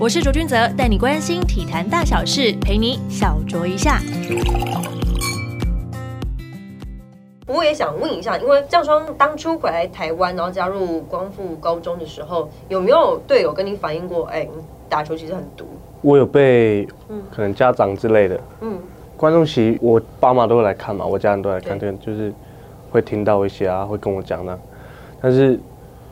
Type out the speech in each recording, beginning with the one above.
我是卓君泽，带你关心体坛大小事，陪你小酌一下。不过也想问一下，因为降霜当初回来台湾，然后加入光复高中的时候，有没有队友跟你反映过？哎，你打球其实很毒。我有被，可能家长之类的，嗯，观众席我爸妈都会来看嘛，我家人都来看，对，就是会听到一些啊，会跟我讲呢。但是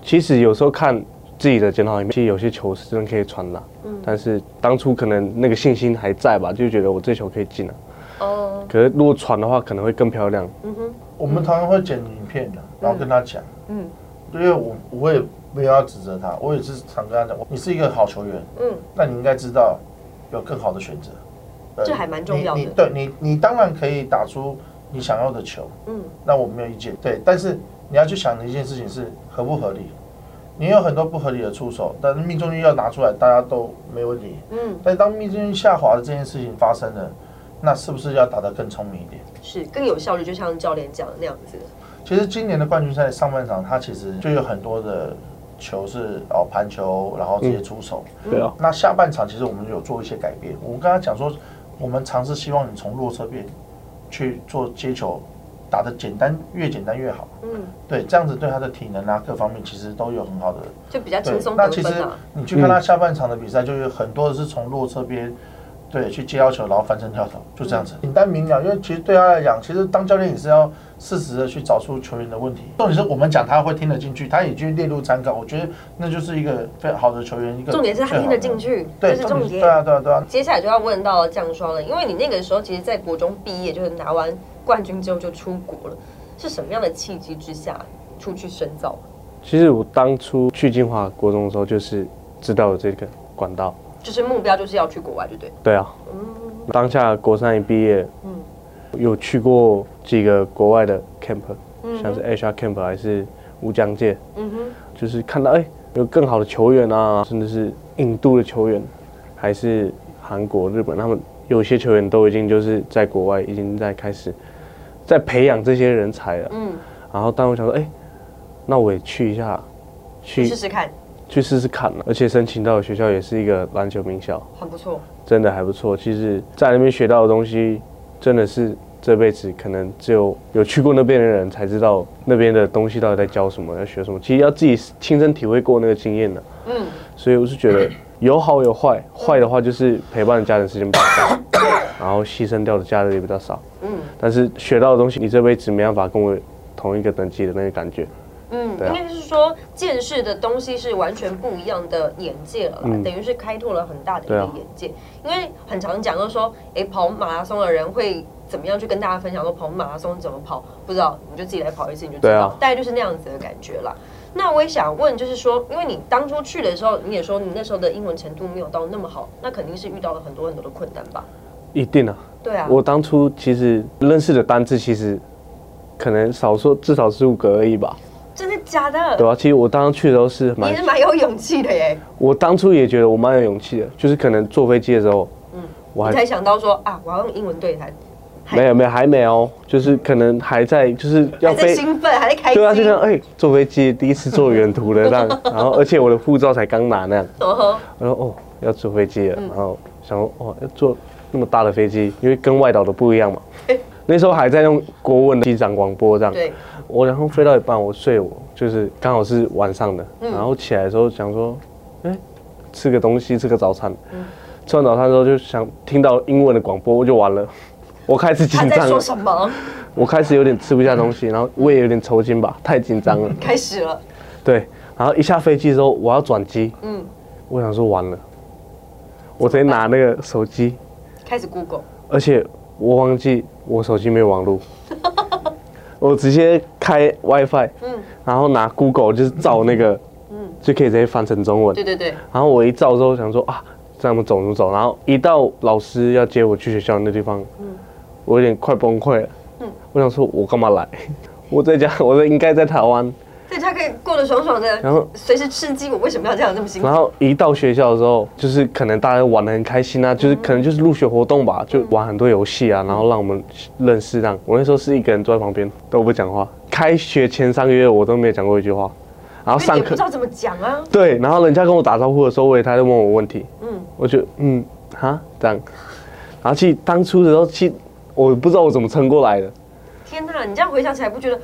其实有时候看。自己的检讨里面，其实有些球是真的可以传的，嗯，但是当初可能那个信心还在吧，就觉得我这球可以进了，哦，可是如果传的话，可能会更漂亮。嗯哼，我们常常会剪影片的，然后跟他讲，嗯，因为我我也没有要指责他，我也是常跟他讲，你是一个好球员，嗯，那你应该知道有更好的选择，这还蛮重要的。你对你你当然可以打出你想要的球，嗯，那我没有意见，对，但是你要去想的一件事情是合不合理。你有很多不合理的出手，但是命中率要拿出来，大家都没问题。嗯，但当命中率下滑的这件事情发生了，那是不是要打得更聪明一点？是更有效率，就像教练讲的那样子。其实今年的冠军赛上半场，他其实就有很多的球是哦盘球，然后直接出手。对啊。那下半场其实我们有做一些改变。我刚刚讲说，我们尝试希望你从弱侧边去做接球。打的简单，越简单越好。嗯，对，这样子对他的体能啊各方面其实都有很好的，就比较轻松。那其实你去看他下半场的比赛，就有很多的是从弱侧边，对，去接要求，然后翻身跳投，就这样子，简单明了。因为其实对他来讲，其实当教练也是要适时的去找出球员的问题。重点是我们讲他会听得进去，他也去列入参考。我觉得那就是一个非常好的球员。一个重点是他听得进去，这是重点。对啊，对啊，对啊。接下来就要问到降霜了，因为你那个时候其实，在国中毕业，就是拿完。冠军之后就出国了，是什么样的契机之下出去深造？其实我当初去金华国中的时候，就是知道了这个管道，就是目标就是要去国外，就对。对啊，嗯，当下国三一毕业，嗯，有去过几个国外的 camp，像是 HR camp 还是乌江界，嗯哼，就是看到哎有更好的球员啊，甚至是印度的球员，还是韩国、日本，他们有些球员都已经就是在国外已经在开始。在培养这些人才了，嗯，然后但我想说，哎，那我也去一下，去试试看，去试试看了，而且申请到的学校也是一个篮球名校，很不错，真的还不错。其实，在那边学到的东西，真的是这辈子可能只有有去过那边的人才知道那边的东西到底在教什么，要学什么。其实要自己亲身体会过那个经验的，嗯，所以我是觉得 有好有坏，坏的话就是陪伴家人时间比较少，然后牺牲掉的家人也比较少。嗯但是学到的东西，你这辈子没办法跟我同一个等级的那个感觉。嗯，应该是说见识的东西是完全不一样的眼界了，等于是开拓了很大的一个眼界。因为很常讲到说，哎，跑马拉松的人会怎么样去跟大家分享说跑马拉松怎么跑？不知道，你就自己来跑一次你就知道，大概就是那样子的感觉啦。那我也想问，就是说，因为你当初去的时候，你也说你那时候的英文程度没有到那么好，那肯定是遇到了很多很多的困难吧？一定啊。对啊，我当初其实认识的单字其实可能少说至少十五个而已吧。真的假的？对啊，其实我当初去的时候是蛮，你是蛮有勇气的耶。我当初也觉得我蛮有勇气的，就是可能坐飞机的时候，嗯，我还才想到说啊，我要用英文对谈。没有没有还没哦，就是可能还在就是要飞，兴奋还在开心对啊，就像哎坐飞机第一次坐远途的 那样，然后而且我的护照才刚拿那样，我说哦要坐飞机了，然后想说哦要坐。那么大的飞机，因为跟外岛的不一样嘛。那时候还在用国文的机长广播这样。对。我然后飞到一半，我睡，我就是刚好是晚上的，然后起来的时候想说，哎，吃个东西，吃个早餐。嗯。吃完早餐之后就想听到英文的广播，我就完了。我开始紧张。在说什么？我开始有点吃不下东西，然后胃有点抽筋吧，太紧张了。开始了。对。然后一下飞机之后，我要转机。嗯。我想说完了，我直接拿那个手机。开始 Google，而且我忘记我手机没有网络，我直接开 WiFi，嗯，然后拿 Google 就是照那个，嗯，就可以直接翻成中文。对对对。然后我一照之后想说啊，这样走怎么走？然后一到老师要接我去学校那地方，嗯，我有点快崩溃了。嗯，我想说我干嘛来？我在家，我应该在台湾。在家可以过得爽爽的，然后随时吃鸡。我为什么要这样这么辛苦？然后一到学校的时候，就是可能大家玩的很开心啊，就是可能就是入学活动吧，就玩很多游戏啊，然后让我们认识。让我那时候是一个人坐在旁边都不讲话。开学前三个月我都没有讲过一句话，然后上课不知道怎么讲啊。对，然后人家跟我打招呼的时候，我也他在问我问题，嗯，我就嗯哈这样，然后其实当初的时候，其实我不知道我怎么撑过来的。天哪，你这样回想起来，不觉得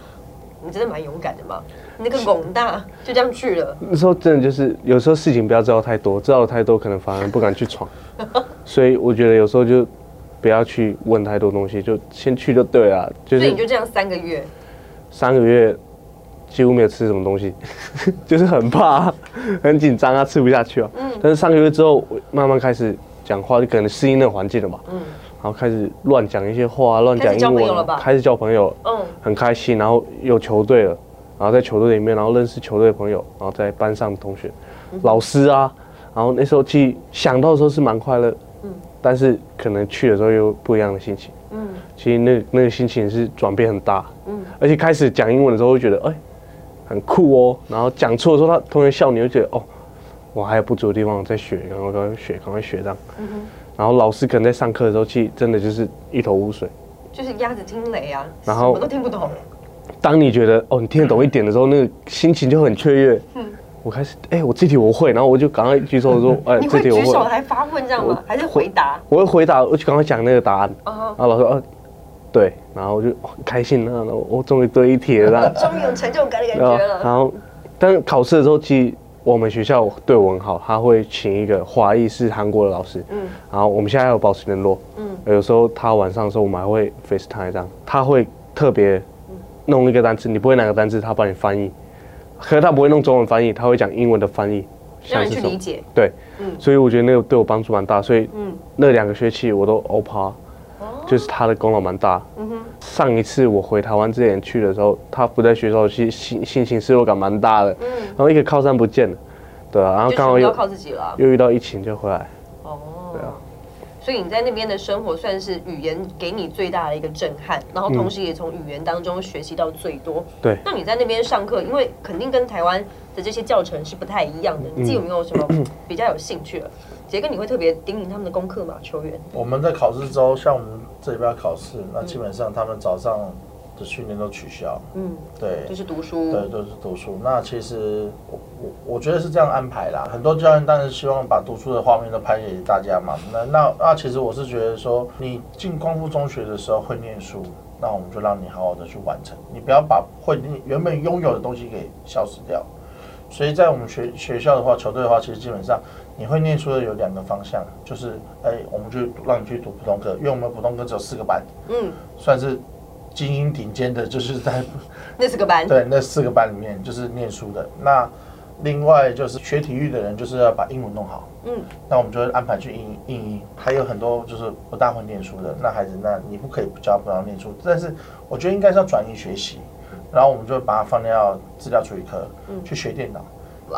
你真的蛮勇敢的吗？你那个拱大就这样去了。那时候真的就是有时候事情不要知道太多，知道太多可能反而不敢去闯。所以我觉得有时候就不要去问太多东西，就先去就对了。所以你就这样三个月，三个月几乎没有吃什么东西，就是很怕、很紧张啊，吃不下去啊。嗯。但是三个月之后，慢慢开始讲话，就可能适应那个环境了嘛。嗯。然后开始乱讲一些话，乱讲英文，开始交朋友，嗯，很开心。然后有球队了，然后在球队里面，然后认识球队的朋友，然后在班上的同学、老师啊。然后那时候去想到的时候是蛮快乐，嗯，但是可能去的时候又不一样的心情，嗯，其实那那个心情是转变很大，嗯，而且开始讲英文的时候会觉得哎很酷哦，然后讲错的时候他同学笑你会觉得哦我还有不足的地方在学，赶快赶快学，赶快学这样，嗯，然后老师可能在上课的时候其实真的就是一头雾水，就是鸭子听雷啊，然后什么都听不懂。当你觉得哦你听得懂一点的时候，那个心情就很雀跃，嗯。我开始，哎，我这题我会，然后我就赶快举手说，哎，这题我会。举手还发问这样吗？还是回答？我会回答，我就赶快讲那个答案。然后老师说，对，然后我就开心了，我终于对一题了，终于有成就感的感觉了。然后，但是考试的时候，其实我们学校对我很好，他会请一个华裔是韩国的老师，嗯，然后我们现在还有保持联络，嗯，有时候他晚上的时候，我们还会 FaceTime 这样，他会特别弄一个单词，你不会哪个单词，他帮你翻译。可是他不会弄中文翻译，他会讲英文的翻译，让你去理解。对，嗯，所以我觉得那个对我帮助蛮大，所以嗯，那两个学期我都欧趴，就是他的功劳蛮大。嗯哼，上一次我回台湾之前去的时候，他不在学校，其实心心情失落感蛮大的。嗯，然后一个靠山不见了，对啊，然后刚好又靠自己了，又遇到疫情就回来。所以你在那边的生活算是语言给你最大的一个震撼，然后同时也从语言当中学习到最多。对。那你在那边上课，因为肯定跟台湾的这些教程是不太一样的，你自己有没有什么比较有兴趣的？杰哥，你会特别叮咛他们的功课吗？球员？我们在考试周，像我们这边考试，那基本上他们早上。训练都取消，嗯，对，就是读书，对，都是读书。那其实我我我觉得是这样安排啦。很多教练当然希望把读书的画面都拍给大家嘛。那那那其实我是觉得说，你进光复中学的时候会念书，那我们就让你好好的去完成。你不要把会你原本拥有的东西给消失掉。所以在我们学学校的话，球队的话，其实基本上你会念书的有两个方向，就是哎，我们就让你去读普通科，因为我们普通科只有四个班，嗯，算是。精英顶尖的，就是在 那四个班，对，那四个班里面就是念书的。那另外就是学体育的人，就是要把英文弄好。嗯，那我们就会安排去英英英。还有很多就是不大会念书的那孩子，那你不可以不教不让念书。但是我觉得应该是要转移学习，然后我们就把它放到资料处理科去学电脑。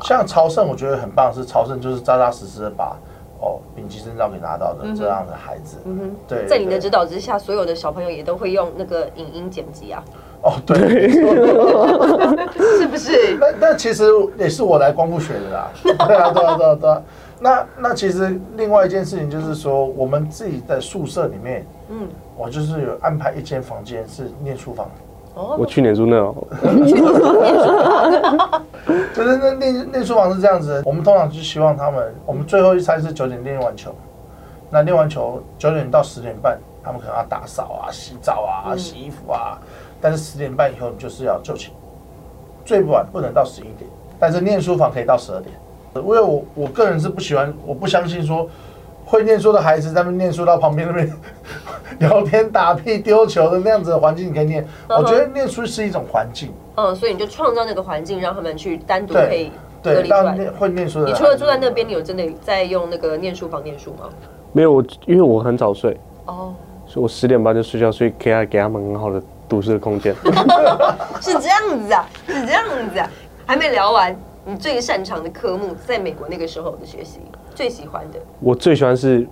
像朝圣，我觉得很棒，是朝圣就是扎扎实实的把。哦，丙级证照给拿到的这样的孩子，嗯哼，对，在你的指导之下，所有的小朋友也都会用那个影音剪辑啊。哦，对，是不是？那那其实也是我来光复学的啦。对啊，对啊，对啊，对啊。那那其实另外一件事情就是说，我们自己在宿舍里面，嗯，我就是有安排一间房间是念书房。我去年住那哦，就是那练练书房是这样子，我们通常就希望他们，我们最后一餐是九点练完球，那练完球九点到十点半，他们可能要打扫啊、洗澡啊、洗衣服啊，但是十点半以后你就是要就寝，最晚不能到十一点，但是念书房可以到十二点，因为我我个人是不喜欢，我不相信说。会念书的孩子在那边念书，到旁边那边 聊天、打屁、丢球的那样子的环境，你可以念。我觉得念书是一种环境。嗯，所以你就创造那个环境，让他们去单独可以隔离出来。会念书的，你除了住在那边，你有真的在用那个念书房念书吗？没有，我因为我很早睡哦，所以我十点半就睡觉，所以可以给他们很好的读书的空间。是这样子啊，是这样子啊。还没聊完，你最擅长的科目，在美国那个时候的学习。最喜欢的，我最喜欢是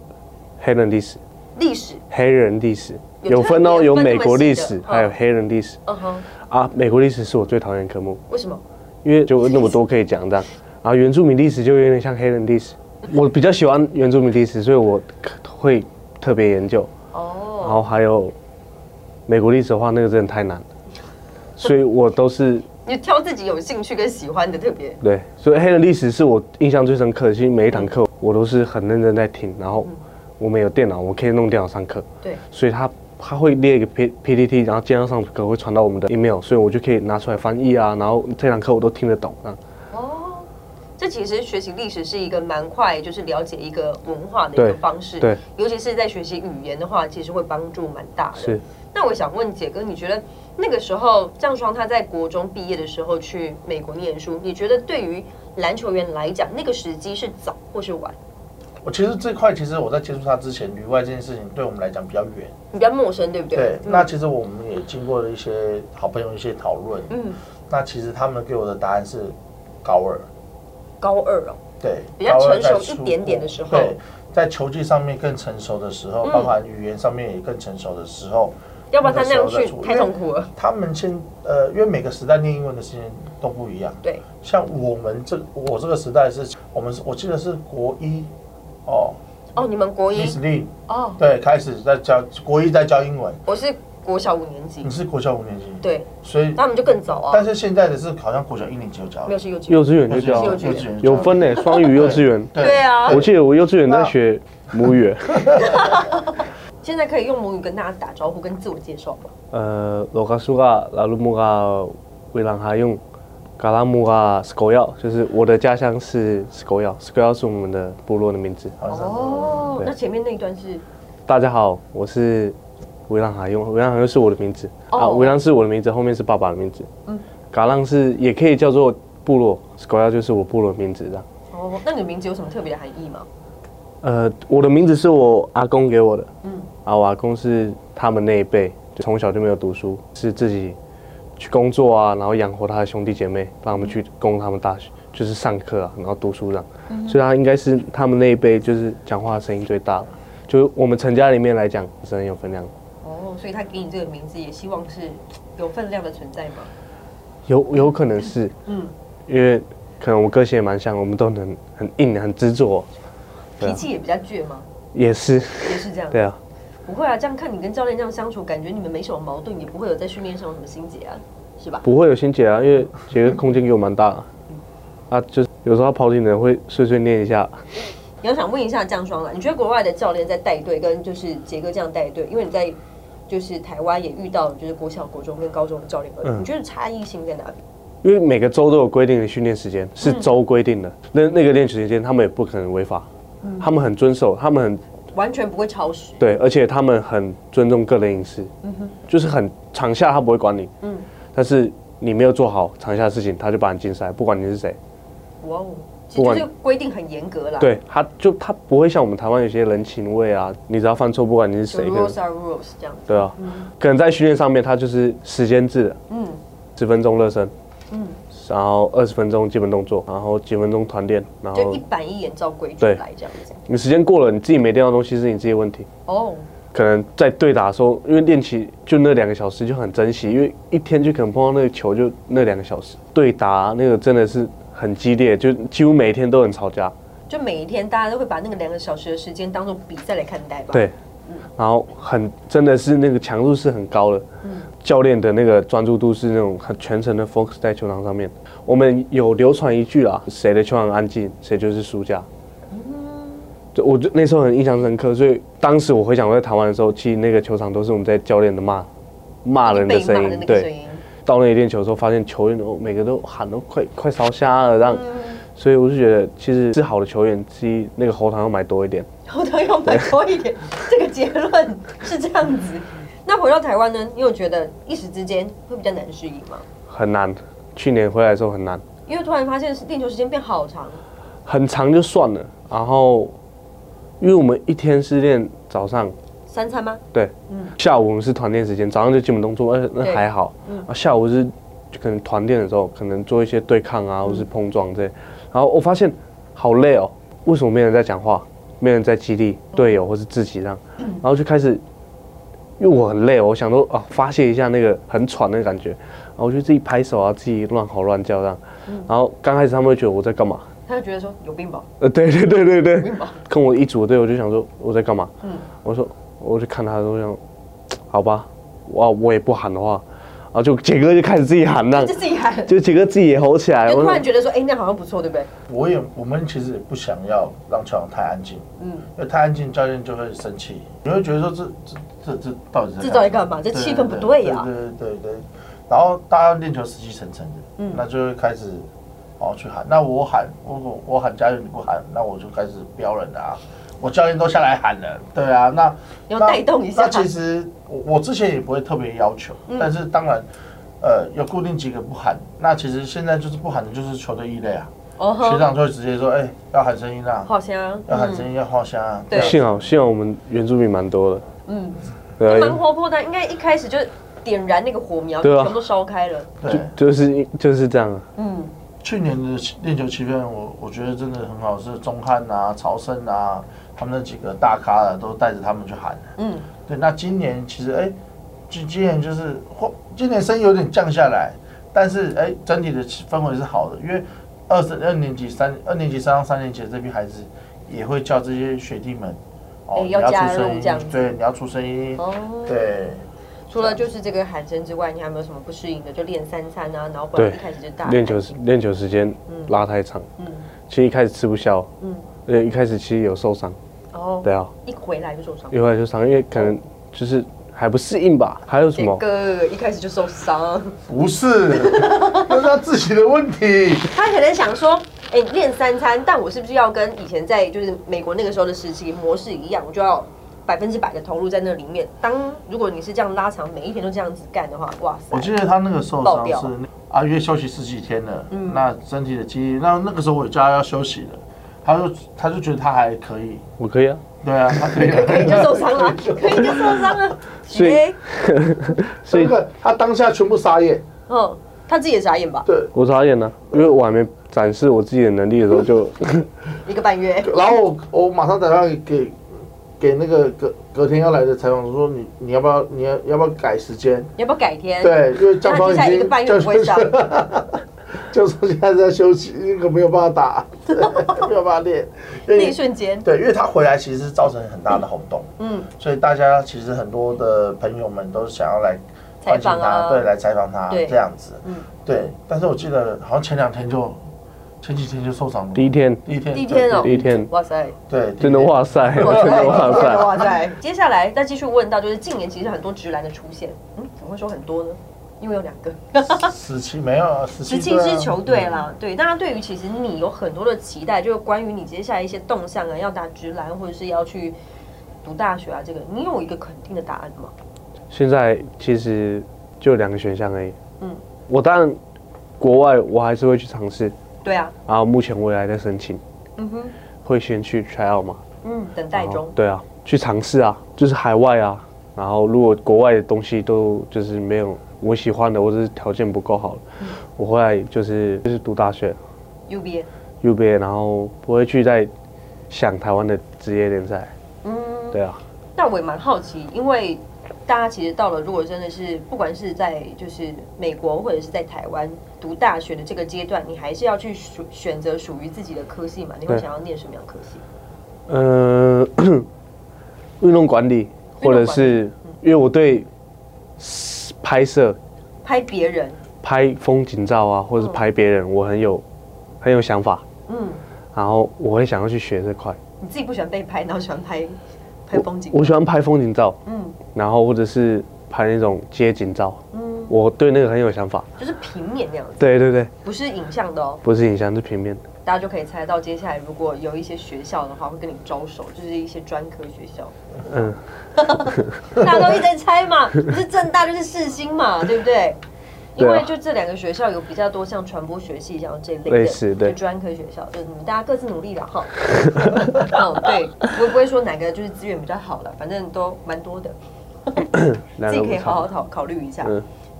黑人历史。历史，黑人历史有分哦，有美国历史，还有黑人历史。嗯哼，啊，美国历史是我最讨厌科目。为什么？因为就那么多可以讲的。啊，原住民历史就有点像黑人历史。我比较喜欢原住民历史，所以我会特别研究。哦。然后还有美国历史的话，那个真的太难了，所以我都是。你挑自己有兴趣跟喜欢的特别。对，所以黑人历史是我印象最深刻的，其实每一堂课。我都是很认真在听，然后我们有电脑，我可以弄电脑上课，对，所以他他会列一个 P P T T，然后接上上课会传到我们的 email，所以我就可以拿出来翻译啊，然后这堂课我都听得懂啊。哦，这其实学习历史是一个蛮快，就是了解一个文化的一个方式，对，尤其是在学习语言的话，其实会帮助蛮大的。是。那我想问杰哥，你觉得那个时候张双他在国中毕业的时候去美国念书，你觉得对于篮球员来讲，那个时机是早或是晚？我其实这块，其实我在接触他之前，旅外这件事情对我们来讲比较远，比较陌生，对不对？对。那其实我们也经过了一些好朋友一些讨论，嗯。那其实他们给我的答案是高二，高二哦，对，比较成熟一点点的时候，对，在球技上面更成熟的时候，包含语言上面也更成熟的时候。要不然他那样去太痛苦了。他们先呃，因为每个时代念英文的时间都不一样。对，像我们这我这个时代是，我们是我记得是国一哦。哦，你们国一哦，对，开始在教国一在教英文。我是国小五年级，你是国小五年级，对，所以那我们就更早啊。但是现在的是好像国小一年级就教，没有是幼稚幼稚园就教，幼稚园有分呢，双语幼稚园。对。啊，我记得我幼稚园在学母语。现在可以用母语跟大家打招呼，跟自我介绍吗？呃，罗卡苏嘎拉鲁木嘎维朗哈用嘎拉木嘎斯狗药，就是我的家乡是斯狗药，斯狗药是我们的部落的名字。哦，那前面那一段是？大家好，我是维朗哈用，维朗哈用是我的名字啊，维朗是我的名字，后面是爸爸的名字。嗯，嘎浪是也可以叫做部落，斯狗药就是我部落的名字这样。哦，那你的名字有什么特别的含义吗？呃，我的名字是我阿公给我的。嗯。啊，我阿公是他们那一辈，就从小就没有读书，是自己去工作啊，然后养活他的兄弟姐妹，让他们去供他们大学，就是上课啊，然后读书这样。所以他应该是他们那一辈，就是讲话声音最大的。就我们陈家里面来讲，是很有分量。哦，所以他给你这个名字，也希望是有分量的存在吗？有有可能是，嗯，因为可能我个性也蛮像，我们都能很硬、很执着，脾气也比较倔吗？也是，也是这样。对啊。不会啊，这样看你跟教练这样相处，感觉你们没什么矛盾，也不会有在训练上有什么心结啊，是吧？不会有心结啊，因为杰哥空间给我蛮大，啊，就是有时候他跑体能会碎碎念一下。你要想问一下江双了，你觉得国外的教练在带队跟就是杰哥这样带队，因为你在就是台湾也遇到就是国小、国中跟高中的教练，你觉得差异性在哪里？因为每个州都有规定的训练时间，是州规定的，那那个练习时间他们也不可能违法，他们很遵守，他们很。完全不会超时。对，而且他们很尊重个人隐私，嗯哼，就是很场下他不会管你，嗯，但是你没有做好场下的事情，他就把你禁赛，不管你是谁。哇哦，其实规定很严格啦。对，他就他不会像我们台湾有些人情味啊，你只要犯错，不管你是谁，rules are rules 这样。对啊，可能在训练上面，他就是时间制，嗯，十分钟热身，嗯。然后二十分钟基本动作，然后几分钟团练，然后就一板一眼照规矩来这样子。你时间过了，你自己没练到东西是你自己问题。哦，可能在对打的时候，因为练习就那两个小时就很珍惜，因为一天就可能碰到那个球就那两个小时。对打那个真的是很激烈，就几乎每一天都很吵架。就每一天大家都会把那个两个小时的时间当做比赛来看待吧。对。然后很真的是那个强度是很高的，教练的那个专注度是那种很全程的 focus 在球场上面。我们有流传一句啊，谁的球场安静，谁就是输家。就我就那时候很印象深刻，所以当时我回想我在台湾的时候，其实那个球场都是我们在教练的骂骂人的声音。对，到那里练球的时候，发现球员都每个都喊都快快烧瞎了，让。所以我就觉得，其实是好的球员，其实那个喉糖要买多一点。喉糖要买多一点，这个结论是这样子。那回到台湾呢？你有觉得一时之间会比较难适应吗？很难，去年回来的时候很难。因为突然发现练球时间变好长。很长就算了，然后因为我们一天是练早上三餐吗？对，嗯。下午我们是团练时间，早上就基本动作，那那还好。嗯。啊，下午是就可能团练的时候，可能做一些对抗啊，或是碰撞这。然后我发现好累哦，为什么没人在讲话，没人在激励队友或是自己这样？然后就开始，因为我很累，我想说啊，发泄一下那个很喘的感觉，然后我就自己拍手啊，自己乱吼乱叫这样。然后刚开始他们会觉得我在干嘛？他就觉得说有病吧？呃，对对对对对，有病吧？跟我一组队，我就想说我在干嘛？嗯，我说我就看他，我想，好吧，哇，我也不喊的话，然后就杰哥就开始自己喊，那就自己喊，就杰哥自己也吼起来，就突然觉得说，哎，那好像不错，对不对？我也，我们其实也不想要让球场太安静，嗯，因为太安静，教练就会生气，你会觉得说这这这这到底这到底干嘛？这气氛不对呀，对对对对。然后大家练球死气沉沉的，嗯，那就会开始哦去喊，那我喊，我我喊加油你不喊，那我就开始飙人啊。我教练都下来喊了，对啊，那要带动一下。那其实我我之前也不会特别要求，但是当然，呃，有固定几个不喊。那其实现在就是不喊的就是球队异类啊。哦。学长就会直接说，哎，要喊声音啊，好香，要喊声音，要好香啊。对。幸好幸好我们原住民蛮多的。嗯。对。蛮活泼的，应该一开始就点燃那个火苗，全部都烧开了。对，就是就是这样。嗯。去年的练球气氛，我我觉得真的很好，是钟汉啊、曹胜啊。他们那几个大咖的都带着他们去喊嗯，对。那今年其实哎，今今年就是或今年生意有点降下来，但是哎，整体的氛围是好的。因为二十二年级、三二年级、三到三年级的这批孩子也会叫这些学弟们哦，要出声音，对，你要出声音哦。对。除了就是这个喊声之外，你还有没有什么不适应的？就练三餐啊，然后不然一开始就大练球练球时间拉太长，嗯，其实一开始吃不消，嗯，对，一开始其实有受伤。哦，对啊，一回来就受伤，一回来就伤，因为可能就是还不适应吧。还有什么？哥一开始就受伤，不是，那是他自己的问题。他可能想说，哎，练三餐，但我是不是要跟以前在就是美国那个时候的时期模式一样，我就要百分之百的投入在那里面。当如果你是这样拉长，每一天都这样子干的话，哇塞！我记得他那个受伤是啊，因为休息十几天了，嗯，那身体的记忆，那那个时候我叫他要休息了。他就他就觉得他还可以，我可以啊，对啊，他可以，可以就受伤了，可以就受伤了，所以，所以他当下全部傻眼，嗯，他自己也傻眼吧？对，我傻眼了，因为我还没展示我自己的能力的时候就一个半月，然后我我马上打电话给给那个隔隔天要来的采访说你你要不要你要要不要改时间？要不要改天？对，因为降方已经一个半月不会上。就说现在在休息，那个没有办法打，没有办法练。那一瞬间，对，因为他回来其实是造成很大的轰动，嗯，所以大家其实很多的朋友们都想要来采访他，对，来采访他这样子，嗯，对。但是我记得好像前两天就，前几天就受伤了。第一天，第一天，第一天哦，第一天，哇塞，对，真的哇塞，真的哇塞，哇塞。接下来再继续问到，就是近年其实很多直男的出现，嗯，怎么会说很多呢？因为有两个，十七没有，十七支球队啦，对。大家，对于其实你有很多的期待，就是关于你接下来一些动向啊，要打直篮或者是要去读大学啊，这个你有一个肯定的答案吗？现在其实就两个选项而已。嗯，我当然国外我还是会去尝试。对啊。然后目前我也还在申请。嗯哼。会先去 try out 吗？嗯，等待中。对啊，去尝试啊，就是海外啊。然后如果国外的东西都就是没有。我喜欢的，或者是条件不够好，我后来就是就是读大学，UBA，UBA，然后不会去再想台湾的职业联赛。嗯，对啊。但我也蛮好奇，因为大家其实到了，如果真的是不管是在就是美国或者是在台湾读大学的这个阶段，你还是要去选选择属于自己的科系嘛？你会想要念什么样科系？嗯，运动管理，或者是因为我对。拍摄，拍别人，拍风景照啊，或者是拍别人，我很有很有想法，嗯，然后我会想要去学这块。你自己不喜欢被拍，然后喜欢拍拍风景？我喜欢拍风景照，嗯，然后或者是拍那种街景照，嗯，我对那个很有想法，就是平面那样子。对对对，不是影像的哦，不是影像，是平面。的。大家就可以猜到，接下来如果有一些学校的话，会跟你招手，就是一些专科学校。嗯，大家都一直在猜嘛，不是正大就是世新嘛，对不对？因为就这两个学校有比较多像传播学系这样这类的专科学校，就是你们大家各自努力了哈。哦，对，我不会说哪个就是资源比较好了，反正都蛮多的，自己可以好好考考虑一下。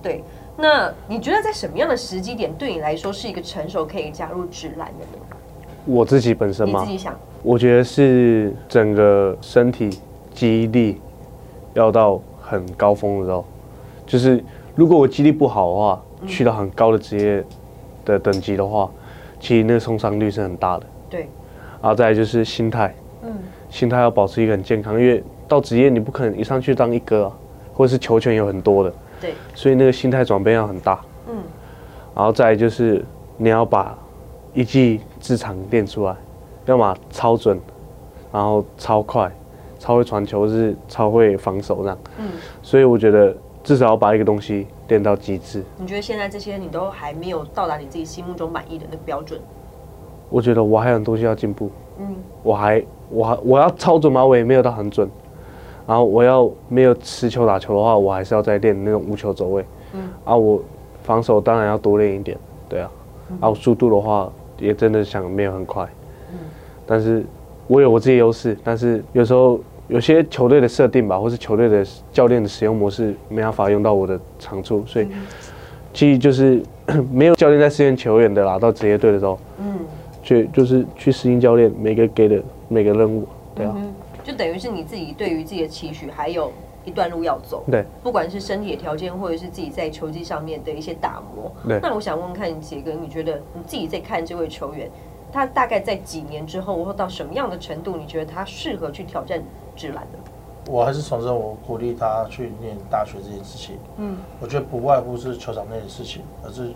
对。那你觉得在什么样的时机点对你来说是一个成熟可以加入直男的呢？我自己本身吗？你自己想。我觉得是整个身体记忆力要到很高峰的时候，就是如果我记忆力不好的话，去到很高的职业的等级的话，其实那个受伤率是很大的。对。然后再就是心态，嗯，心态要保持一个很健康，因为到职业你不可能一上去当一哥，啊或者是球权有很多的。对，所以那个心态转变要很大。嗯，然后再就是你要把一技之长练出来，要么超准，然后超快，超会传球，是超会防守这样。嗯，所以我觉得至少要把一个东西练到极致。你觉得现在这些你都还没有到达你自己心目中满意的那个标准？我觉得我还有很多东西要进步。嗯，我还我还我要超准吗？我也没有到很准。然后我要没有持球打球的话，我还是要再练那种无球走位。嗯，啊，我防守当然要多练一点，对啊。啊，我速度的话也真的想没有很快。嗯，但是我有我自己优势，但是有时候有些球队的设定吧，或是球队的教练的使用模式没办法用到我的长处，所以其实就是 没有教练在试验球员的啦。到职业队的时候，嗯，去就是去适应教练每个给的每个任务，对啊。就等于是你自己对于自己的期许还有一段路要走，对，不管是身体的条件，或者是自己在球技上面的一些打磨，对。那我想问问看，杰哥，你觉得你自己在看这位球员，他大概在几年之后，或到什么样的程度，你觉得他适合去挑战直篮的？我还是重申，我鼓励他去念大学这件事情。嗯，我觉得不外乎是球场内的事情，而是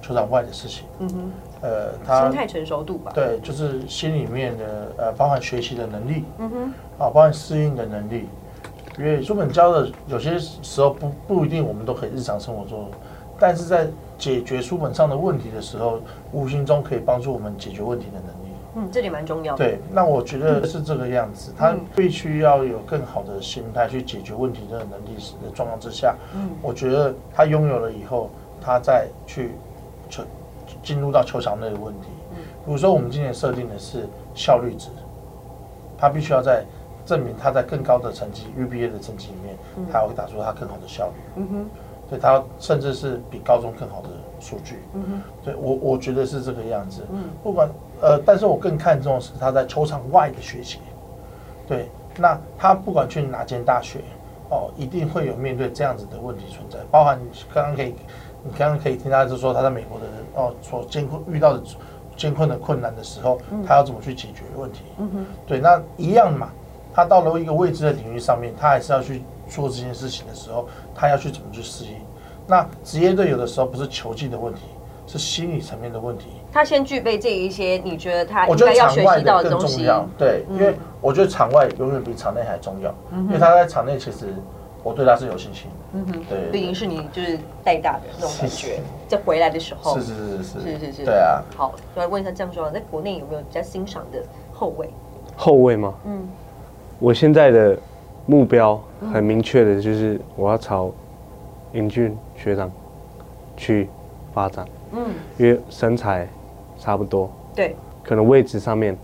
球场外的事情。嗯哼。呃，他心态成熟度吧，对，就是心里面的呃，包含学习的能力，嗯哼，啊，包含适应的能力，因为书本教的有些时候不不一定我们都可以日常生活做，但是在解决书本上的问题的时候，无形中可以帮助我们解决问题的能力。嗯，这里蛮重要。对，那我觉得是这个样子，他必须要有更好的心态去解决问题的能力的状况之下，嗯，我觉得他拥有了以后，他再去成。进入到球场内的问题，比如说我们今年设定的是效率值，他必须要在证明他在更高的成绩 UBA 的成绩里面，他会打出他更好的效率。嗯哼，对他甚至是比高中更好的数据。嗯哼，对我我觉得是这个样子。嗯，不管呃，但是我更看重的是他在球场外的学习。对，那他不管去哪间大学，哦，一定会有面对这样子的问题存在，包含刚刚可以。你刚刚可以听他就说他在美国的人哦，所艰困遇到的艰困的困难的时候，他要怎么去解决问题？嗯哼，对，那一样嘛。他到了一个未知的领域上面，他还是要去做这件事情的时候，他要去怎么去适应？那职业队有的时候不是球技的问题，是心理层面的问题。他先具备这一些，你觉得他应该要学习到的东西？对，因为我觉得场外永远比场内还重要，因为他在场内其实。我对他是有信心，嗯哼，对，毕竟是你就是带大的那种感觉，在回来的时候，是是是是是是是，对啊。好，来问一下江说，在国内有没有比较欣赏的后卫？后卫吗？嗯，我现在的目标很明确的就是我要朝英俊学长去发展，嗯，因为身材差不多，对，可能位置上面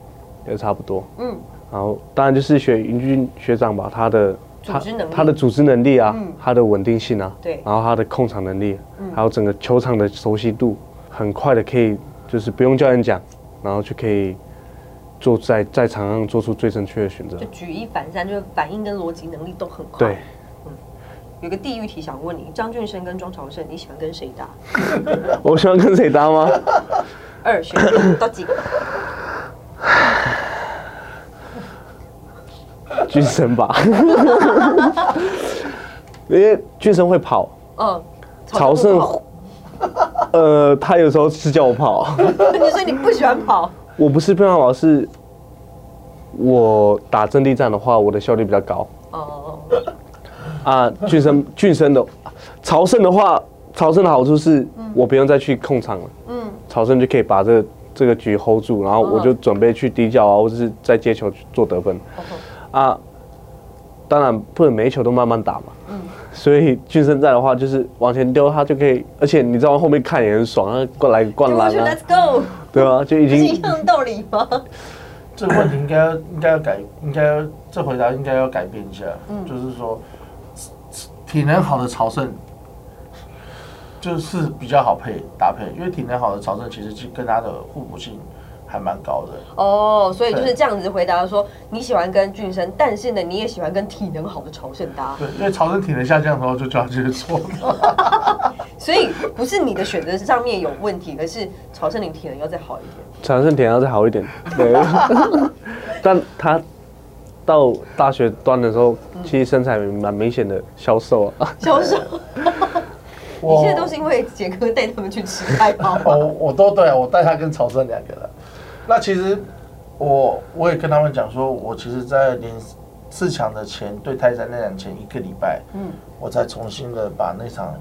也差不多，嗯，然后当然就是学英俊学长吧，他的。他他的组织能力啊，他的稳定性啊，对，然后他的控场能力，还有整个球场的熟悉度，很快的可以就是不用教练讲，然后就可以做在在场上做出最正确的选择，就举一反三，就是反应跟逻辑能力都很快。对，嗯，有个地域题想问你，张俊生跟庄朝胜，你喜欢跟谁搭？我喜欢跟谁搭吗？二选到几 个？俊生吧，因为俊生会跑。嗯，朝圣，呃，他有时候是叫我跑。你说你不喜欢跑？我不是不喜欢跑，是我打阵地战的话，我的效率比较高。哦。啊，俊生，俊生的朝圣的话，朝圣的好处是我不用再去控场了。嗯。朝圣就可以把这这个局 hold 住，然后我就准备去低脚啊，或者是在接球做得分。啊，当然不能每一球都慢慢打嘛。嗯。所以俊生在的话，就是往前丢，他就可以，而且你知道后面看也很爽，他过来灌篮啊。Let's go。对啊，就已经。一样道理吗？这个问题应该要应该要改，应该要这回答应该要改变一下。嗯。就是说，体能好的朝圣，就是比较好配搭配，因为体能好的朝圣其实跟他的互补性。还蛮高的哦，所以就是这样子回答说你喜欢跟俊生，但是呢，你也喜欢跟体能好的朝圣搭。对，因为朝圣体能下降的话，就叫接错。所以不是你的选择上面有问题，而是朝圣你体能要再好一点。朝圣体能要再好一点，对。但他到大学端的时候，其实身材蛮明显的消瘦啊。消瘦。你现在都是因为杰哥带他们去吃太包我我都对啊，我带他跟曹生两个人。那其实我我也跟他们讲说，我其实，在连四强的前对泰山那场前一个礼拜，嗯，我才重新的把那场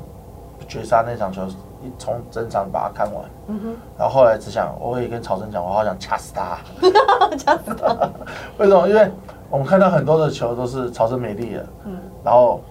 绝杀那场球一从整场把它看完，嗯哼，然后后来只想，我也跟曹生讲，我好想掐死他，掐死他。为什么？因为我们看到很多的球都是曹生美丽的，嗯，然后。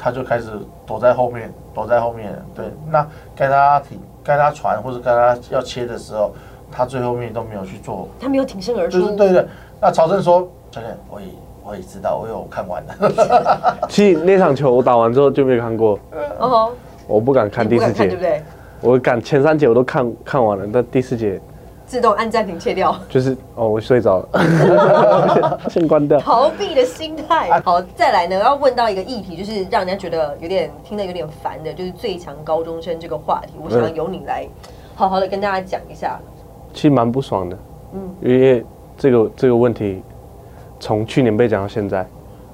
他就开始躲在后面，躲在后面。对，那该他停、该他传或者该他要切的时候，他最后面都没有去做。他没有挺身而出。对对。那曹正说：“教练，我也我也知道，我有看完了。”其实那场球我打完之后就没有看过。哦。我不敢看第四节，对不对？我敢前三节我都看看完了，但第四节。自动按暂停切掉，就是哦，我睡着了，先关掉。逃避的心态。好，再来呢，要问到一个议题，就是让人家觉得有点听得有点烦的，就是最强高中生这个话题。我想由你来好好的跟大家讲一下。其实蛮不爽的，嗯，因为这个这个问题从去年被讲到现在，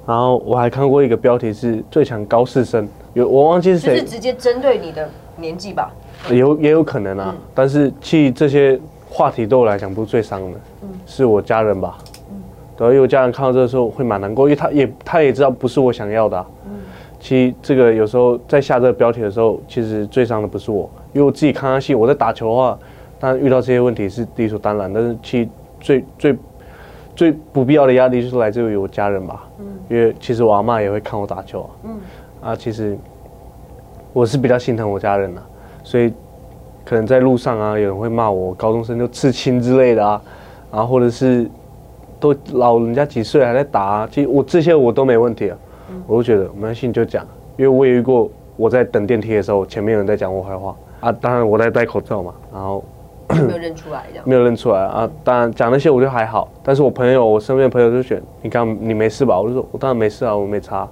然后我还看过一个标题是最强高四生，有我忘记是谁，是直接针对你的年纪吧？有也有可能啊，但是其实这些。话题对我来讲不是最伤的，嗯。是我家人吧。对，因为我家人看到这个时候会蛮难过，因为他也他也知道不是我想要的。嗯。其实这个有时候在下这个标题的时候，其实最伤的不是我，因为我自己看下戏，我在打球的话，当然遇到这些问题是理所当然。但是其实最最最不必要的压力就是来自于我家人吧。嗯因为其实我阿妈也会看我打球啊。嗯。啊，其实我是比较心疼我家人的，所以。可能在路上啊，有人会骂我高中生就刺青之类的啊，然后或者是都老人家几岁还在打，啊，其实我这些我都没问题啊，我都觉得没关系就讲，因为我也遇过我在等电梯的时候，前面有人在讲我坏话啊，当然我在戴口罩嘛，然后没有认出来，没有认出来啊，当然讲那些我就还好，但是我朋友我身边的朋友就选你刚你没事吧？我就说我当然没事啊，我没差，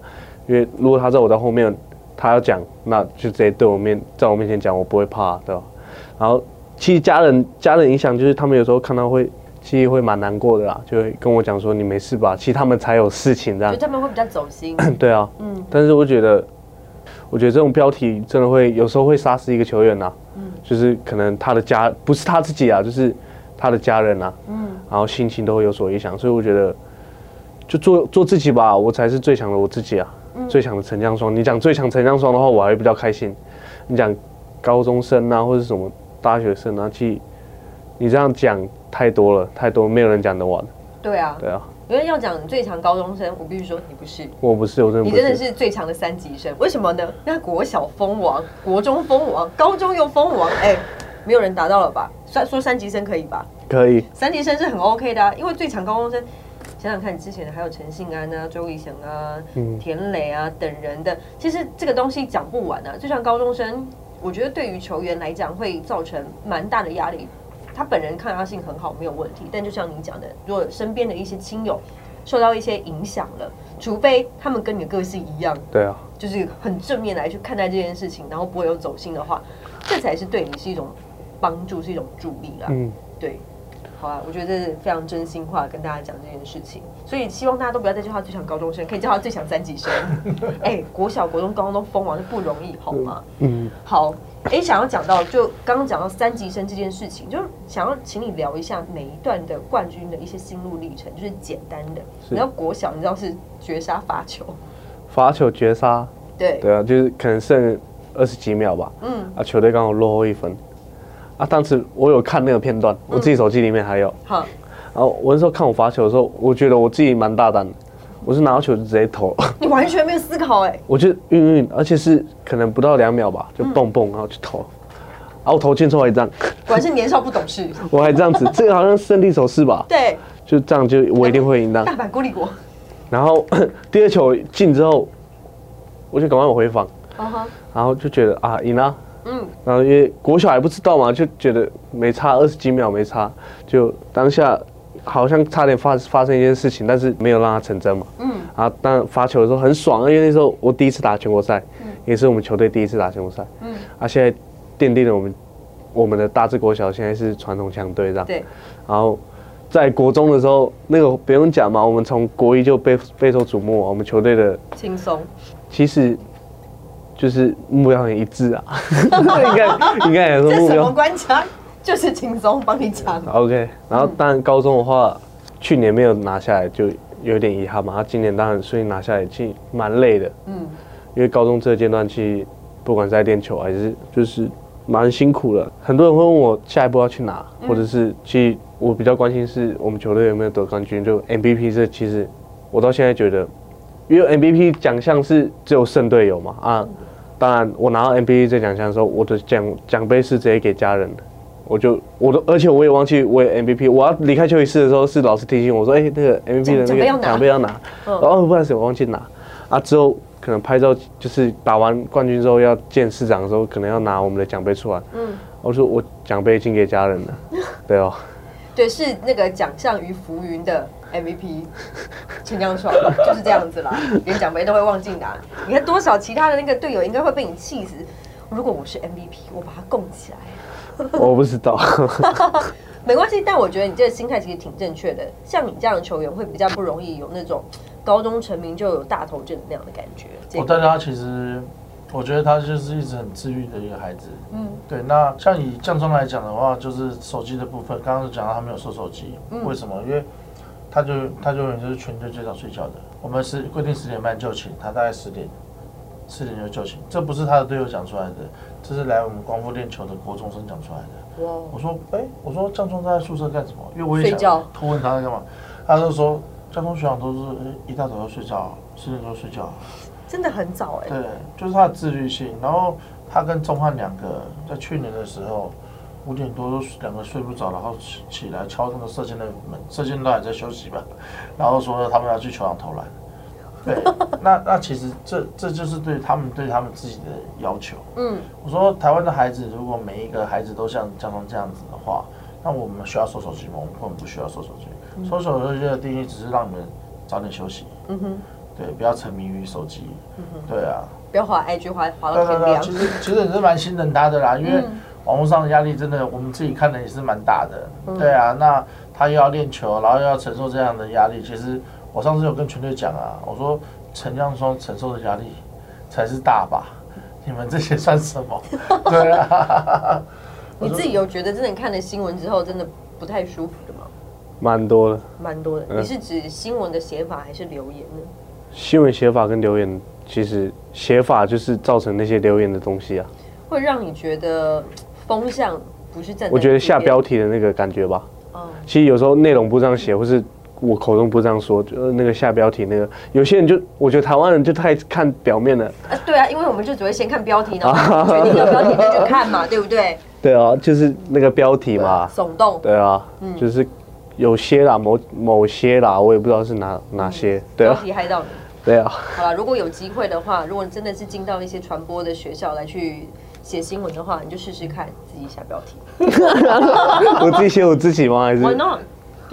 因为如果他在我在后面，他要讲那就直接对我面在我面前讲，我不会怕，对吧？然后，其实家人家人影响就是他们有时候看到会，其实会蛮难过的啦，就会跟我讲说你没事吧？其实他们才有事情这样。他们会比较走心。对啊，嗯。但是我觉得，我觉得这种标题真的会有时候会杀死一个球员呐。嗯。就是可能他的家不是他自己啊，就是他的家人啊。嗯。然后心情都会有所影响，所以我觉得，就做做自己吧，我才是最强的我自己啊。最强的陈江双，你讲最强陈江双的话，我还比较开心。你讲高中生啊，或者什么？大学生啊，去你这样讲太多了，太多没有人讲得完。对啊，对啊，因为要讲最强高中生，我必须说你不是，我不是，我真的，你真的是最强的三级生。为什么呢？那国小封王，国中封王，高中又封王，哎，没有人达到了吧？算说三级生可以吧？可以，三级生是很 OK 的啊，因为最强高中生，想想看，之前还有陈信安啊、周以翔啊、田磊啊等人的，其实这个东西讲不完啊。就像高中生。我觉得对于球员来讲会造成蛮大的压力。他本人抗压性很好，没有问题。但就像你讲的，如果身边的一些亲友受到一些影响了，除非他们跟你的个性一样，对啊，就是很正面来去看待这件事情，然后不会有走心的话，这才是对你是一种帮助，是一种助力啦。嗯，对。好啊，我觉得这是非常真心话跟大家讲这件事情，所以希望大家都不要再叫他最强高中生，可以叫他最强三级生。哎，国小、国中、高中都封王是不容易，好吗？嗯，好。哎，想要讲到就刚刚讲到三级生这件事情，就是想要请你聊一下每一段的冠军的一些心路历程，就是简单的。你知道国小，你知道是绝杀罚球，罚球绝杀。对对啊，就是可能剩二十几秒吧。嗯，啊，球队刚好落后一分。啊，当时我有看那个片段，我自己手机里面还有。好，然后我那时候看我罚球的时候，我觉得我自己蛮大胆的，我是拿到球就直接投。你 完全没有思考哎。我就运运，而且是可能不到两秒吧，就蹦蹦，然后去投。然后投进之后还这样。果然是年少不懂事。我还这样子，这个好像胜利手势吧？对。就这样，就我一定会赢的。大阪孤立国。然后 第二球进之后，我就赶快往回防。然后就觉得啊，赢了。嗯，然后因为国小还不知道嘛，就觉得没差二十几秒没差，就当下好像差点发发生一件事情，但是没有让它成真嘛。嗯，啊，但发球的时候很爽，因为那时候我第一次打全国赛，也是我们球队第一次打全国赛。嗯，啊，现在奠定了我们我们的大智国小现在是传统强队这样。对，然后在国中的时候，那个不用讲嘛，我们从国一就备备受瞩目，我们球队的轻松，其实。就是目标很一致啊，应该应该也是目标。什么关卡？就是轻松帮你抢。OK，然后当然高中的话，去年没有拿下来就有点遗憾嘛。他今年当然所以拿下来其实蛮累的，嗯，因为高中这个阶段其实不管在练球还是就是蛮辛苦的。很多人会问我下一步要去哪，或者是其实我比较关心是我们球队有没有得冠军，就 MVP 这其实我到现在觉得。因为 MVP 奖项是只有胜队有嘛啊，当然我拿到 MVP 这奖项的时候，我的奖奖杯是直接给家人的，我就我都而且我也忘记我也 MVP，我要离开休息室的时候是老师提醒我说，哎，那个 MVP 的那个奖杯要拿，然后不好意思我忘记拿，啊之后可能拍照就是打完冠军之后要见市长的时候，可能要拿我们的奖杯出来，嗯，我说我奖杯已经给家人了，对哦，对，是那个奖项于浮云的。MVP，陈江爽就是这样子啦，连奖杯都会忘记拿。你看多少其他的那个队友应该会被你气死。如果我是 MVP，我把它供起来。我不知道，没关系。但我觉得你这个心态其实挺正确的。像你这样的球员，会比较不容易有那种高中成名就有大头阵那样的感觉。我带他其实，我觉得他就是一直很治愈的一个孩子。嗯，对。那像以降中来讲的话，就是手机的部分，刚刚讲到他没有收手机，为什么？因为他就他就永远就是全队最早睡觉的。我们是规定十点半就寝，他大概十点四点就就寝。这不是他的队友讲出来的，这是来我们光复练球的国中生讲出来的。哇！我说，哎，我说江中在宿舍干什么？因为我也想偷问他在干嘛。他就说，江聪学长都是一大早就睡觉，十点多睡觉。真的很早哎。对，就是他的自律性。然后他跟钟汉两个在去年的时候。五点多两个睡不着，然后起起来敲那个射箭的门，射箭都还在休息吧，然后说他们要去球场投篮。对，那那其实这这就是对他们对他们自己的要求。嗯，我说台湾的孩子如果每一个孩子都像江东这样子的话，那我们需要收手机吗？我们根本不需要收手机。收手机的定义只是让你们早点休息。嗯哼，对，不要沉迷于手机。嗯哼，对啊，不要滑 IG 划划到天亮。其实其实也是蛮心疼他的啦，因为。网络上的压力真的，我们自己看的也是蛮大的。对啊，那他又要练球，然后又要承受这样的压力。其实我上次有跟全队讲啊，我说陈江双承受的压力才是大吧？你们这些算什么？对啊。你自己有觉得真的看了新闻之后，真的不太舒服的吗？蛮多的，蛮多的。你是指新闻的写法还是留言呢？新闻写法跟留言，其实写法就是造成那些留言的东西啊，会让你觉得。风向不是正，我觉得下标题的那个感觉吧。嗯，其实有时候内容不这样写，或是我口中不这样说，就那个下标题那个，有些人就我觉得台湾人就太看表面了。啊，对啊，因为我们就只会先看标题，然后 决定要标题就去看嘛，对不对？对啊，就是那个标题嘛，耸动。对啊，就是有些啦，某某些啦，我也不知道是哪哪些。对啊，标题害到你。对啊。好了，如果有机会的话，如果你真的是进到一些传播的学校来去。写新闻的话，你就试试看自己下标题。我自己写我自己吗？还是？Why not？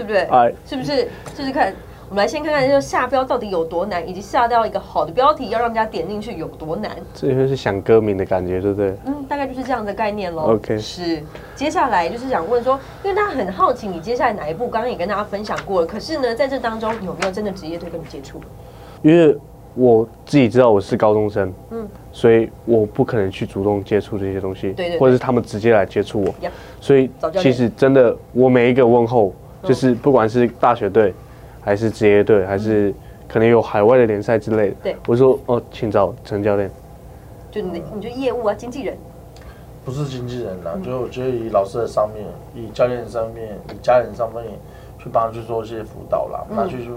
对不对？哎，是不是？试试看。我们来先看看，就下标到底有多难，以及下掉一个好的标题要让人家点进去有多难。这就是想歌名的感觉，对不对？嗯，大概就是这样的概念喽。OK，是。接下来就是想问说，因为大家很好奇你接下来哪一步，刚刚也跟大家分享过了。可是呢，在这当中有没有真的职业队跟你接触？因为。我自己知道我是高中生，嗯，所以我不可能去主动接触这些东西，对对，或者是他们直接来接触我，所以其实真的，我每一个问候，就是不管是大学队，还是职业队，还是可能有海外的联赛之类的，对，我说哦，请找陈教练，就你，你就业务啊，经纪人，不是经纪人啦，就我觉得以老师的上面，以教练上面，以家人上面去帮他去做一些辅导啦，那去说。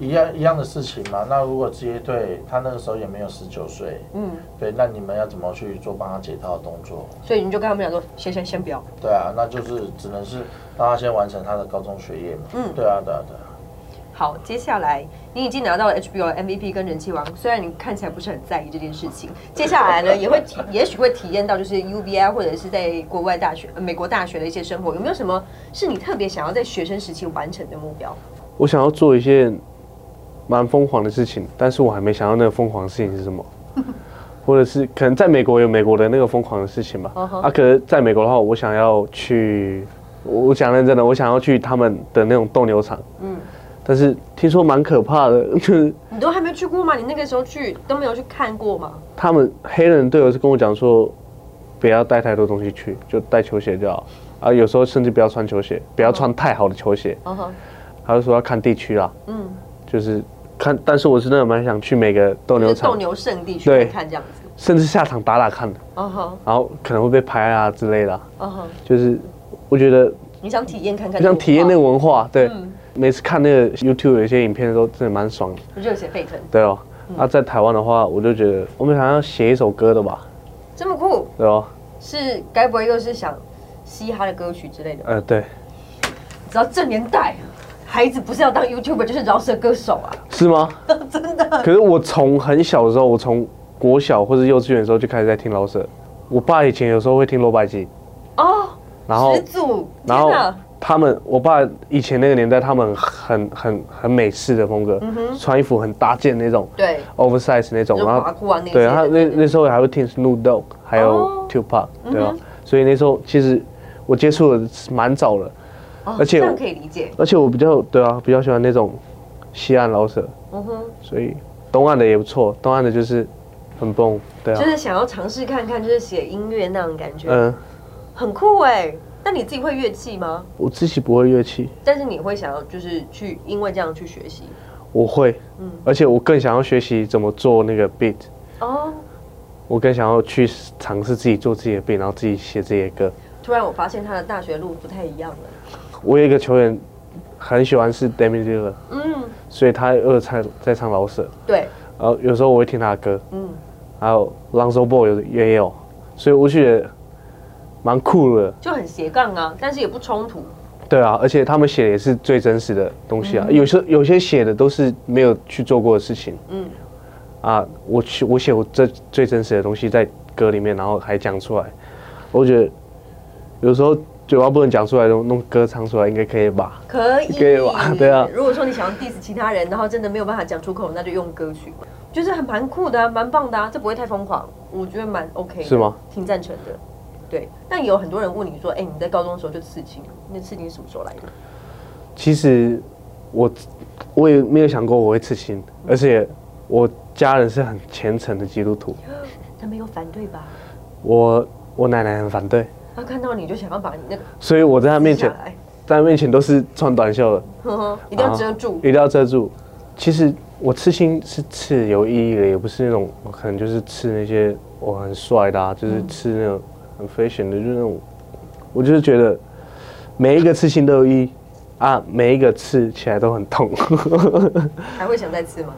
一样一样的事情嘛。那如果职业队他那个时候也没有十九岁，嗯，对，那你们要怎么去做帮他解套的动作？所以你就跟他们讲说，先先先不要。对啊，那就是只能是让他先完成他的高中学业嘛。嗯，对啊，对啊，对啊。好，接下来你已经拿到了 HBO MVP 跟人气王，虽然你看起来不是很在意这件事情，接下来呢 也会体，也许会体验到就是 UBI 或者是在国外大学、美国大学的一些生活。有没有什么是你特别想要在学生时期完成的目标？我想要做一些。蛮疯狂的事情，但是我还没想到那个疯狂的事情是什么，或者是可能在美国有美国的那个疯狂的事情吧。啊，可是在美国的话，我想要去，我讲认真的，我想要去他们的那种斗牛场。嗯，但是听说蛮可怕的，就是你都还没去过吗？你那个时候去都没有去看过吗？他们黑人队友是跟我讲说，不要带太多东西去，就带球鞋就好。啊，有时候甚至不要穿球鞋，不要穿太好的球鞋。嗯哼。他就说要看地区啦。嗯。就是看，但是我是真的蛮想去每个斗牛场、斗牛圣地去看这样子。甚至下场打打看的。嗯哼。然后可能会被拍啊之类的。嗯哼。就是我觉得。你想体验看看？想体验那个文化，对。每次看那个 YouTube 有一些影片的时候真的蛮爽的，热血沸腾。对哦。那在台湾的话，我就觉得我们好像要写一首歌的吧。这么酷。对哦。是该不会又是想？嘻哈的歌曲之类的，呃，对。只要这年代，孩子不是要当 YouTuber 就是饶舌歌手啊？是吗？真的。可是我从很小的时候，我从国小或者幼稚园的时候就开始在听饶舌。我爸以前有时候会听罗百吉。哦。然后。始祖。然后他们，我爸以前那个年代，他们很很很美式的风格，穿衣服很搭件那种，对，oversize 那种，然后对，他那那时候还会听 Snoop Dogg，还有 Tupac，对吧？所以那时候其实。我接触的蛮早了，而且这样可以理解。而且我比较对啊，比较喜欢那种西岸老舍。嗯哼。所以东岸的也不错，东岸的就是很棒，对啊。就是想要尝试看看，就是写音乐那种感觉。嗯。很酷哎！那你自己会乐器吗？我自己不会乐器。但是你会想要就是去因为这样去学习？我会，嗯。而且我更想要学习怎么做那个 beat。哦。我更想要去尝试自己做自己的 beat，然后自己写自己的歌。突然我发现他的大学路不太一样了。我有一个球员很喜欢是 i l l r 嗯，所以他二唱在唱老舍，对，然后有时候我会听他的歌，嗯，还有 Lonzo Ball 也有，所以我觉得蛮酷的，就很斜杠啊，但是也不冲突。对啊，而且他们写的也是最真实的东西啊，有时有些写的都是没有去做过的事情，嗯，啊，我去我写我这最真实的东西在歌里面，然后还讲出来，我觉得。有时候嘴巴不能讲出来，弄弄歌唱出来应该可以吧？可以，可以吧？对啊。如果说你想要 diss 其他人，然后真的没有办法讲出口，那就用歌曲，就是很蛮酷的，蛮棒的啊！这不会太疯狂，我觉得蛮 OK。是吗？挺赞成的。对。但有很多人问你说：“哎，你在高中的时候就刺青，那刺青是什么时候来的？”其实我我也没有想过我会刺青，而且我家人是很虔诚的基督徒。他没有反对吧？我我奶奶很反对。他看到你就想要把你那个，所以我在他面前，在他面前都是穿短袖的，一定要遮住，一定要遮住。其实我刺青是刺有意义的，也不是那种我可能就是刺那些我很帅的，啊就是刺那种很 fashion 的，就是那种，我就是觉得每一个刺青都有意义啊，每一个刺起来都很痛。还会想再刺吗？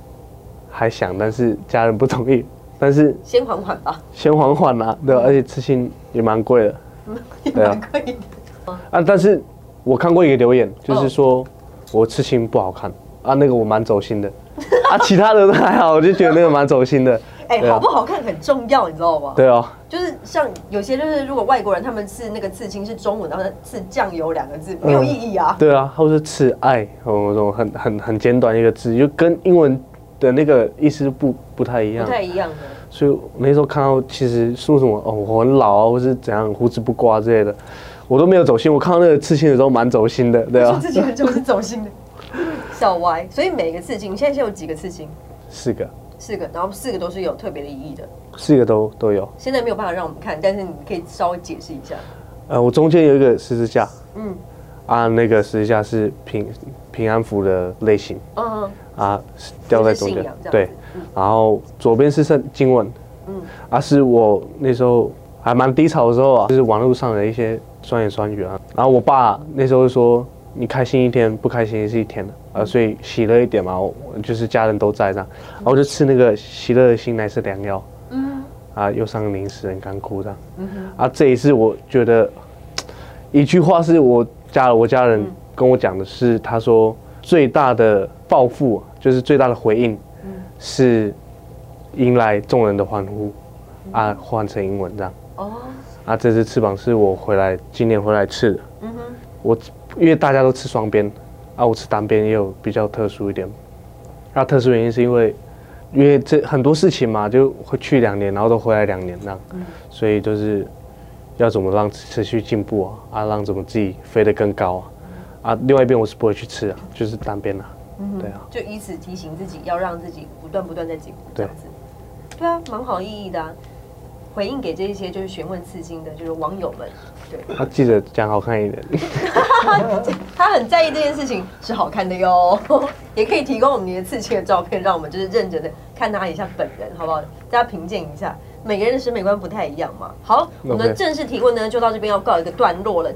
还想，但是家人不同意。但是先缓缓吧，先缓缓啦，对，而且刺青也蛮贵的，也蛮贵的。啊，但是我看过一个留言，就是说我刺青不好看啊，那个我蛮走心的，啊，其他的都还好，我就觉得那个蛮走心的。哎，好不好看很重要，你知道吗？对啊，就是像有些就是如果外国人他们刺那个刺青是中文，然后刺酱油两个字，没有意义啊。对啊，或者是刺爱，哦，那种很很很简短一个字，就跟英文。的那个意思不不太一样，不太一样的。所以那时候看到，其实说什么哦，我很老啊，或是怎样，胡子不刮之类的，我都没有走心。我看到那个刺青的时候，蛮走心的，对啊。刺青 就是走心的，小歪。所以每个刺青，现在现在有几个刺青？四个。四个，然后四个都是有特别的意义的。四个都都有。现在没有办法让我们看，但是你可以稍微解释一下。呃，我中间有一个十字架。嗯。啊，那个十字架是平平安符的类型。嗯。啊，掉在中间，对，然后左边是圣经文，嗯，啊，是我那时候还蛮低潮的时候啊，就是网络上的一些酸言酸语啊，然后我爸那时候说，你开心一天，不开心也是一天的，啊，所以喜乐一点嘛，就是家人都在这样，然后我就吃那个喜乐的心乃是良药，嗯，啊，又上零食很干枯这样，嗯哼，啊，这一次我觉得一句话是我家我家人跟我讲的是，他说最大的报复。就是最大的回应，是迎来众人的欢呼，啊，换成英文这样。哦。啊，这只翅膀是我回来今年回来吃的。嗯哼。我因为大家都吃双边，啊，我吃单边也有比较特殊一点。那特殊原因是因为，因为这很多事情嘛，就会去两年，然后都回来两年那样。嗯。所以就是要怎么让持续进步啊？啊，让怎么自己飞得更高啊？啊，另外一边我是不会去吃啊，就是单边啊。对啊，就以此提醒自己，要让自己不断不断在进步，这样子。对啊，蛮好意义的啊。回应给这一些就是询问刺青的，就是网友们。对，他记得讲好看一点。他很在意这件事情是好看的哟，也可以提供我们你的刺青的照片，让我们就是认真的看他一下本人，好不好？大家评鉴一下，每个人的审美观不太一样嘛。好，我们的正式提问呢，就到这边要告一个段落了。